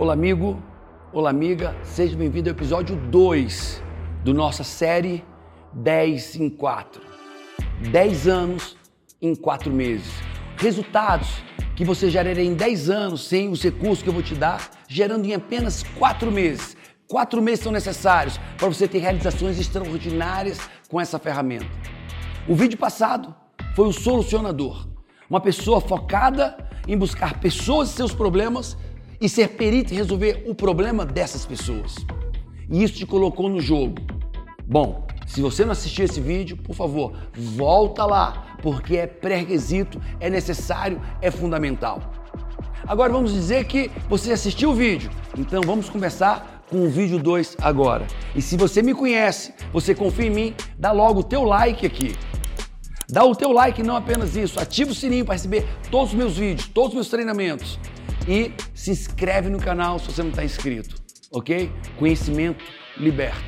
Olá, amigo. Olá, amiga. Seja bem-vindo ao episódio 2 do nossa série 10 em 4. 10 anos em 4 meses. Resultados que você geraria em 10 anos sem os recursos que eu vou te dar, gerando em apenas 4 meses. 4 meses são necessários para você ter realizações extraordinárias com essa ferramenta. O vídeo passado foi o solucionador. Uma pessoa focada em buscar pessoas e seus problemas e ser perito em resolver o problema dessas pessoas. E isso te colocou no jogo. Bom, se você não assistiu esse vídeo, por favor, volta lá, porque é pré-requisito, é necessário, é fundamental. Agora vamos dizer que você assistiu o vídeo, então vamos começar com o vídeo 2 agora. E se você me conhece, você confia em mim, dá logo o teu like aqui. Dá o teu like, não apenas isso, ativa o sininho para receber todos os meus vídeos, todos os meus treinamentos e se inscreve no canal se você não está inscrito, ok? Conhecimento liberta.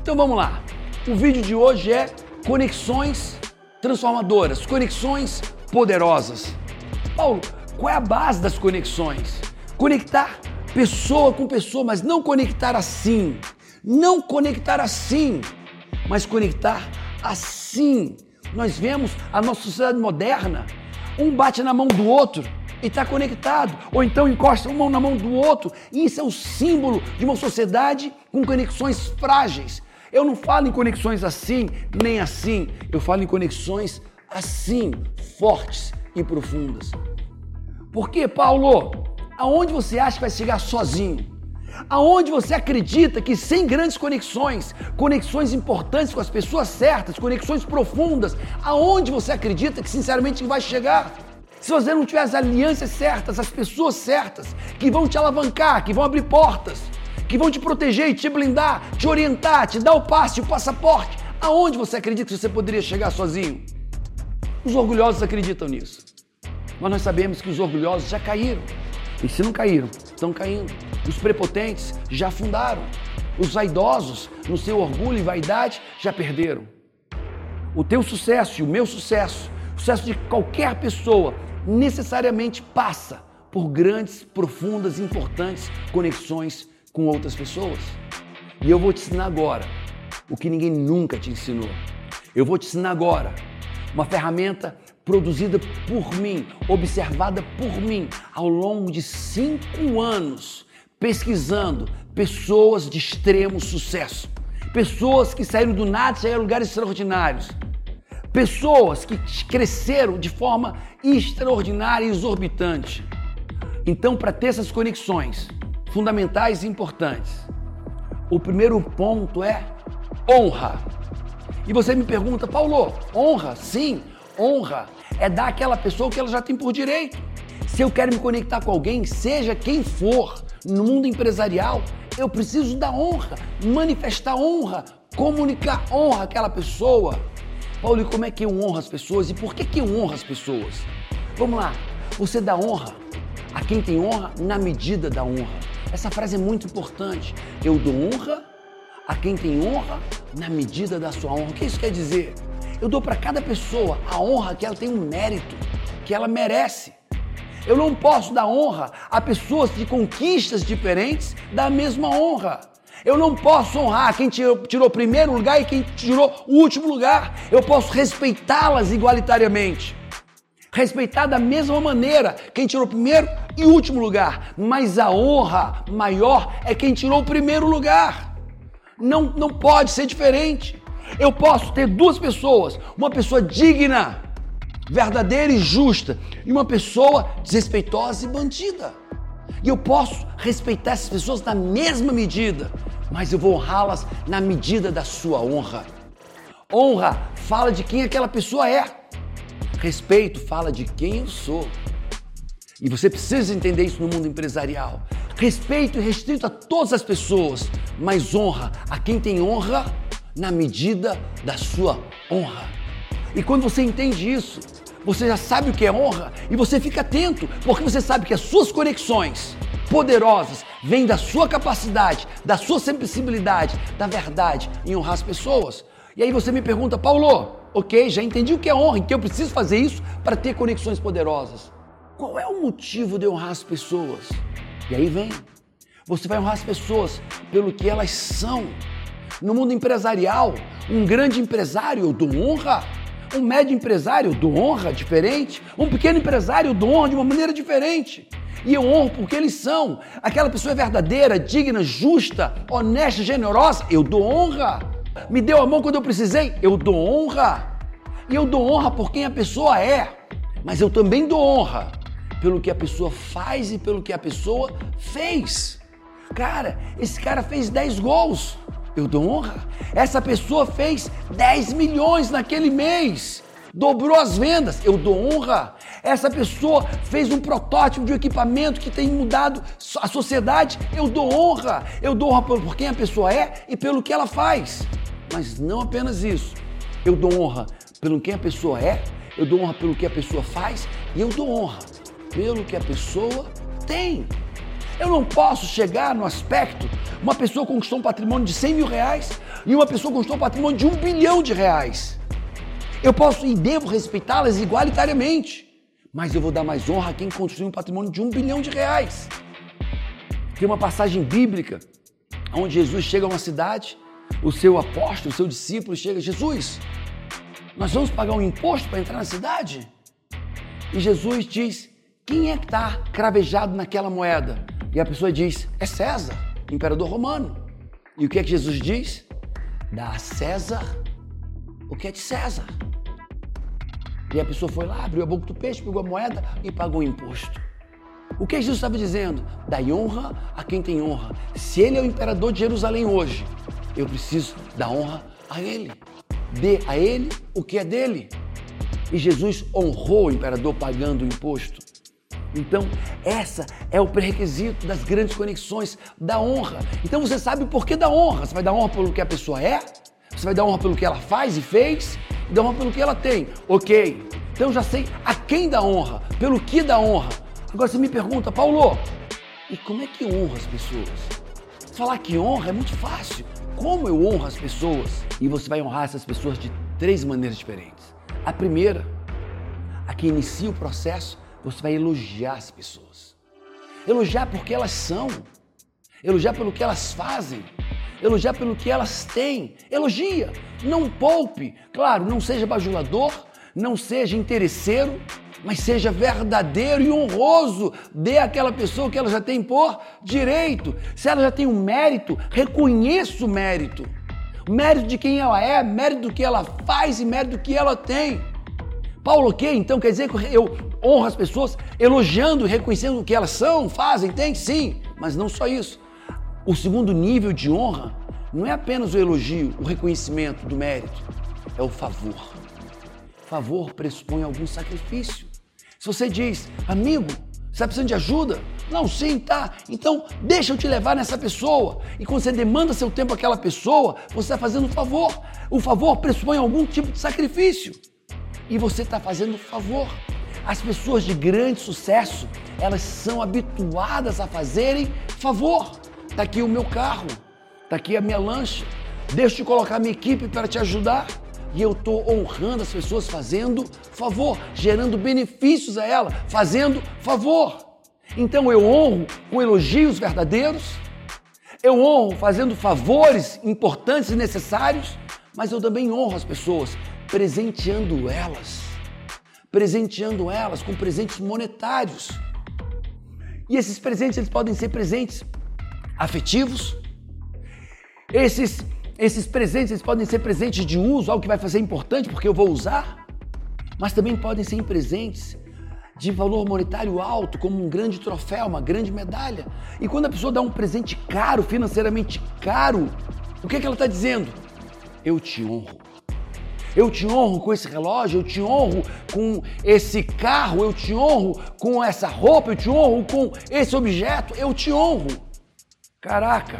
Então vamos lá. O vídeo de hoje é conexões transformadoras, conexões poderosas. Paulo, qual é a base das conexões? Conectar pessoa com pessoa, mas não conectar assim. Não conectar assim, mas conectar assim. Nós vemos a nossa sociedade moderna um bate na mão do outro e está conectado, ou então encosta uma mão na mão do outro. E isso é o símbolo de uma sociedade com conexões frágeis. Eu não falo em conexões assim nem assim, eu falo em conexões assim, fortes e profundas. Por quê, Paulo? Aonde você acha que vai chegar sozinho? Aonde você acredita que sem grandes conexões, conexões importantes com as pessoas certas, conexões profundas, aonde você acredita que sinceramente vai chegar? Se você não tiver as alianças certas, as pessoas certas, que vão te alavancar, que vão abrir portas, que vão te proteger e te blindar, te orientar, te dar o passe, o passaporte, aonde você acredita que você poderia chegar sozinho? Os orgulhosos acreditam nisso. Mas nós sabemos que os orgulhosos já caíram. E se não caíram, estão caindo. Os prepotentes já afundaram. Os vaidosos, no seu orgulho e vaidade, já perderam. O teu sucesso e o meu sucesso, o sucesso de qualquer pessoa, necessariamente passa por grandes, profundas, importantes conexões com outras pessoas. E eu vou te ensinar agora o que ninguém nunca te ensinou. Eu vou te ensinar agora uma ferramenta produzida por mim, observada por mim ao longo de cinco anos, pesquisando pessoas de extremo sucesso, pessoas que saíram do nada e chegaram a lugares extraordinários, pessoas que cresceram de forma extraordinária e exorbitante. Então, para ter essas conexões fundamentais e importantes, o primeiro ponto é honra. E você me pergunta, Paulo, honra? Sim, honra é dar àquela pessoa o que ela já tem por direito. Se eu quero me conectar com alguém, seja quem for, no mundo empresarial, eu preciso da honra, manifestar honra, comunicar honra àquela pessoa. Paulo, e como é que eu honro as pessoas e por que, que eu honro as pessoas? Vamos lá, você dá honra a quem tem honra na medida da honra. Essa frase é muito importante. Eu dou honra a quem tem honra na medida da sua honra. O que isso quer dizer? Eu dou para cada pessoa a honra que ela tem um mérito, que ela merece. Eu não posso dar honra a pessoas de conquistas diferentes da mesma honra. Eu não posso honrar quem tirou, o primeiro lugar e quem tirou o último lugar. Eu posso respeitá-las igualitariamente. Respeitar da mesma maneira quem tirou o primeiro e último lugar. Mas a honra maior é quem tirou o primeiro lugar. Não, não pode ser diferente. Eu posso ter duas pessoas, uma pessoa digna, verdadeira e justa, e uma pessoa desrespeitosa e bandida. E eu posso respeitar essas pessoas na mesma medida, mas eu vou honrá-las na medida da sua honra. Honra fala de quem aquela pessoa é. Respeito fala de quem eu sou. E você precisa entender isso no mundo empresarial. Respeito restrito a todas as pessoas, mas honra a quem tem honra na medida da sua honra. E quando você entende isso, você já sabe o que é honra e você fica atento, porque você sabe que as suas conexões poderosas vêm da sua capacidade, da sua sensibilidade, da verdade em honrar as pessoas. E aí você me pergunta, Paulo, ok, já entendi o que é honra, então eu preciso fazer isso para ter conexões poderosas. Qual é o motivo de honrar as pessoas? E aí vem. Você vai honrar as pessoas pelo que elas são. No mundo empresarial, um grande empresário dou honra, um médio empresário dou honra diferente, um pequeno empresário dou honra de uma maneira diferente. E eu honro porque eles são. Aquela pessoa é verdadeira, digna, justa, honesta, generosa, eu dou honra. Me deu a mão quando eu precisei, eu dou honra. E eu dou honra por quem a pessoa é. Mas eu também dou honra pelo que a pessoa faz e pelo que a pessoa fez. Cara, esse cara fez 10 gols. Eu dou honra. Essa pessoa fez 10 milhões naquele mês. Dobrou as vendas. Eu dou honra. Essa pessoa fez um protótipo de um equipamento que tem mudado a sociedade. Eu dou honra. Eu dou honra por quem a pessoa é e pelo que ela faz. Mas não apenas isso. Eu dou honra pelo quem a pessoa é, eu dou honra pelo que a pessoa faz e eu dou honra pelo que a pessoa tem. Eu não posso chegar no aspecto, uma pessoa conquistou um patrimônio de 100 mil reais e uma pessoa conquistou um patrimônio de um bilhão de reais. Eu posso e devo respeitá-las igualitariamente, mas eu vou dar mais honra a quem construiu um patrimônio de um bilhão de reais. Tem uma passagem bíblica onde Jesus chega a uma cidade, o seu apóstolo, o seu discípulo chega, Jesus, nós vamos pagar um imposto para entrar na cidade? E Jesus diz, quem é que está cravejado naquela moeda? E a pessoa diz: É César, imperador romano. E o que é que Jesus diz? Dá a César o que é de César. E a pessoa foi lá, abriu a boca do peixe, pegou a moeda e pagou o imposto. O que Jesus estava dizendo? Dai honra a quem tem honra. Se ele é o imperador de Jerusalém hoje, eu preciso dar honra a ele. Dê a ele o que é dele. E Jesus honrou o imperador pagando o imposto. Então, essa é o pré-requisito das grandes conexões da honra. Então, você sabe o porquê da honra. Você vai dar honra pelo que a pessoa é, você vai dar honra pelo que ela faz e fez, e dar honra pelo que ela tem. Ok. Então, já sei a quem dá honra, pelo que dá honra. Agora, você me pergunta, Paulo, e como é que honra as pessoas? Falar que honra é muito fácil. Como eu honro as pessoas? E você vai honrar essas pessoas de três maneiras diferentes. A primeira, a que inicia o processo, você vai elogiar as pessoas. Elogiar porque elas são. Elogiar pelo que elas fazem. Elogiar pelo que elas têm. Elogia. Não poupe. Claro, não seja bajulador, não seja interesseiro, mas seja verdadeiro e honroso. Dê àquela pessoa que ela já tem por direito. Se ela já tem um mérito, reconheça o mérito. Mérito de quem ela é, mérito do que ela faz e mérito do que ela tem. Paulo o quê? Então quer dizer que eu honro as pessoas elogiando e reconhecendo o que elas são, fazem, têm? Sim, mas não só isso. O segundo nível de honra não é apenas o elogio, o reconhecimento do mérito, é o favor. Favor pressupõe algum sacrifício. Se você diz, amigo, você está precisando de ajuda? Não, sim, tá. Então, deixa eu te levar nessa pessoa. E quando você demanda seu tempo àquela pessoa, você está fazendo um favor. O favor pressupõe algum tipo de sacrifício e você está fazendo favor. As pessoas de grande sucesso, elas são habituadas a fazerem favor. Está aqui o meu carro, está aqui a minha lancha, deixa eu colocar minha equipe para te ajudar. E eu estou honrando as pessoas fazendo favor, gerando benefícios a ela, fazendo favor. Então eu honro com elogios verdadeiros, eu honro fazendo favores importantes e necessários, mas eu também honro as pessoas presenteando elas, presenteando elas com presentes monetários. E esses presentes eles podem ser presentes afetivos. Esses esses presentes eles podem ser presentes de uso, algo que vai fazer importante porque eu vou usar, mas também podem ser presentes de valor monetário alto, como um grande troféu, uma grande medalha. E quando a pessoa dá um presente caro, financeiramente caro, o que, é que ela está dizendo? Eu te honro. Eu te honro com esse relógio, eu te honro com esse carro, eu te honro com essa roupa, eu te honro com esse objeto, eu te honro. Caraca!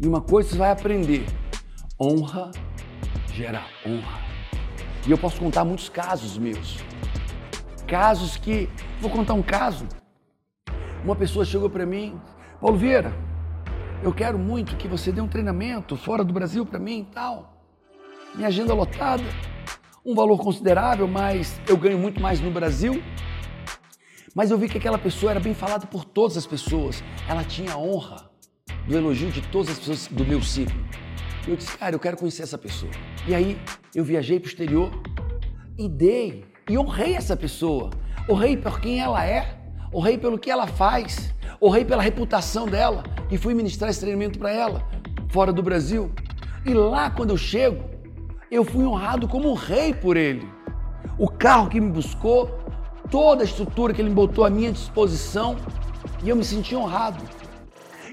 E uma coisa você vai aprender: honra gera honra. E eu posso contar muitos casos meus. Casos que. Vou contar um caso. Uma pessoa chegou para mim, Paulo Vieira, eu quero muito que você dê um treinamento fora do Brasil para mim e tal minha agenda lotada, um valor considerável, mas eu ganho muito mais no Brasil. Mas eu vi que aquela pessoa era bem falada por todas as pessoas. Ela tinha a honra do elogio de todas as pessoas do meu ciclo. Eu disse, cara, eu quero conhecer essa pessoa. E aí eu viajei para o exterior e dei e honrei essa pessoa. Honrei por quem ela é, honrei pelo que ela faz, honrei pela reputação dela e fui ministrar esse treinamento para ela, fora do Brasil. E lá, quando eu chego, eu fui honrado como um rei por ele. O carro que me buscou, toda a estrutura que ele botou à minha disposição e eu me senti honrado.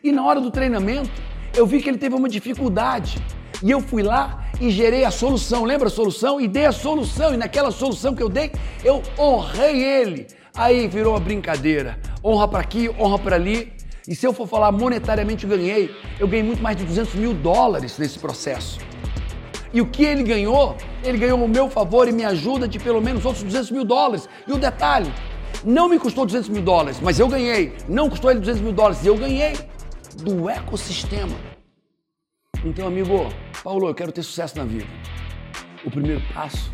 E na hora do treinamento, eu vi que ele teve uma dificuldade e eu fui lá e gerei a solução. Lembra a solução? E dei a solução. E naquela solução que eu dei, eu honrei ele. Aí virou uma brincadeira. Honra para aqui, honra para ali. E se eu for falar monetariamente, eu ganhei. Eu ganhei muito mais de 200 mil dólares nesse processo. E o que ele ganhou, ele ganhou o meu favor e me ajuda de pelo menos outros 200 mil dólares. E o detalhe, não me custou 200 mil dólares, mas eu ganhei. Não custou ele 200 mil dólares eu ganhei do ecossistema. Então, amigo, Paulo, eu quero ter sucesso na vida. O primeiro passo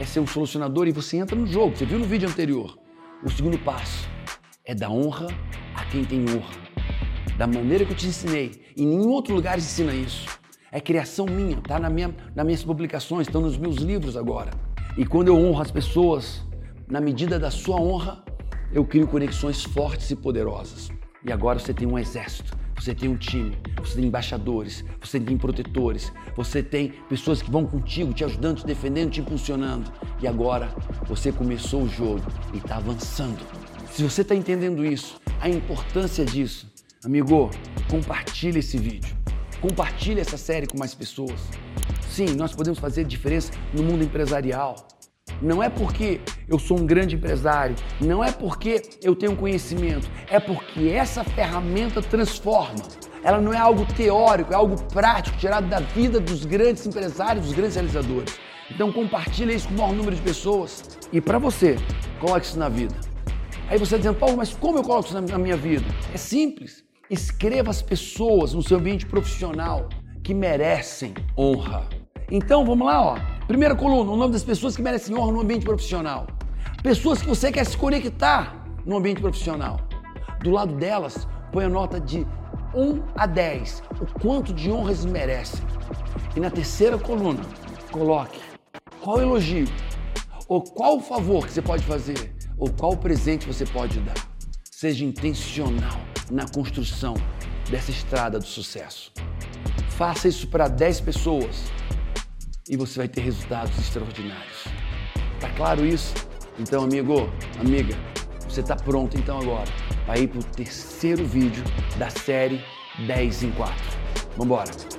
é ser um solucionador e você entra no jogo. Você viu no vídeo anterior. O segundo passo é dar honra a quem tem honra. Da maneira que eu te ensinei. E nenhum outro lugar ensina isso. É criação minha, tá na minha, nas minhas publicações, estão nos meus livros agora. E quando eu honro as pessoas, na medida da sua honra, eu crio conexões fortes e poderosas. E agora você tem um exército, você tem um time, você tem embaixadores, você tem protetores, você tem pessoas que vão contigo, te ajudando, te defendendo, te impulsionando. E agora você começou o jogo e está avançando. Se você está entendendo isso, a importância disso, amigo, compartilhe esse vídeo. Compartilhe essa série com mais pessoas. Sim, nós podemos fazer diferença no mundo empresarial. Não é porque eu sou um grande empresário, não é porque eu tenho conhecimento, é porque essa ferramenta transforma. Ela não é algo teórico, é algo prático, tirado da vida dos grandes empresários, dos grandes realizadores. Então compartilhe isso com o maior número de pessoas. E para você, coloque isso na vida. Aí você dizendo, Paulo, mas como eu coloco isso na minha vida? É simples. Escreva as pessoas no seu ambiente profissional que merecem honra. Então vamos lá, ó. Primeira coluna, o nome das pessoas que merecem honra no ambiente profissional. Pessoas que você quer se conectar no ambiente profissional. Do lado delas, põe a nota de 1 a 10, o quanto de honras merecem. E na terceira coluna, coloque qual elogio, ou qual favor que você pode fazer, ou qual presente você pode dar. Seja intencional na construção dessa estrada do sucesso. Faça isso para 10 pessoas e você vai ter resultados extraordinários. Tá claro isso? Então, amigo, amiga, você está pronto então agora para ir para o terceiro vídeo da série 10 em 4. Vambora!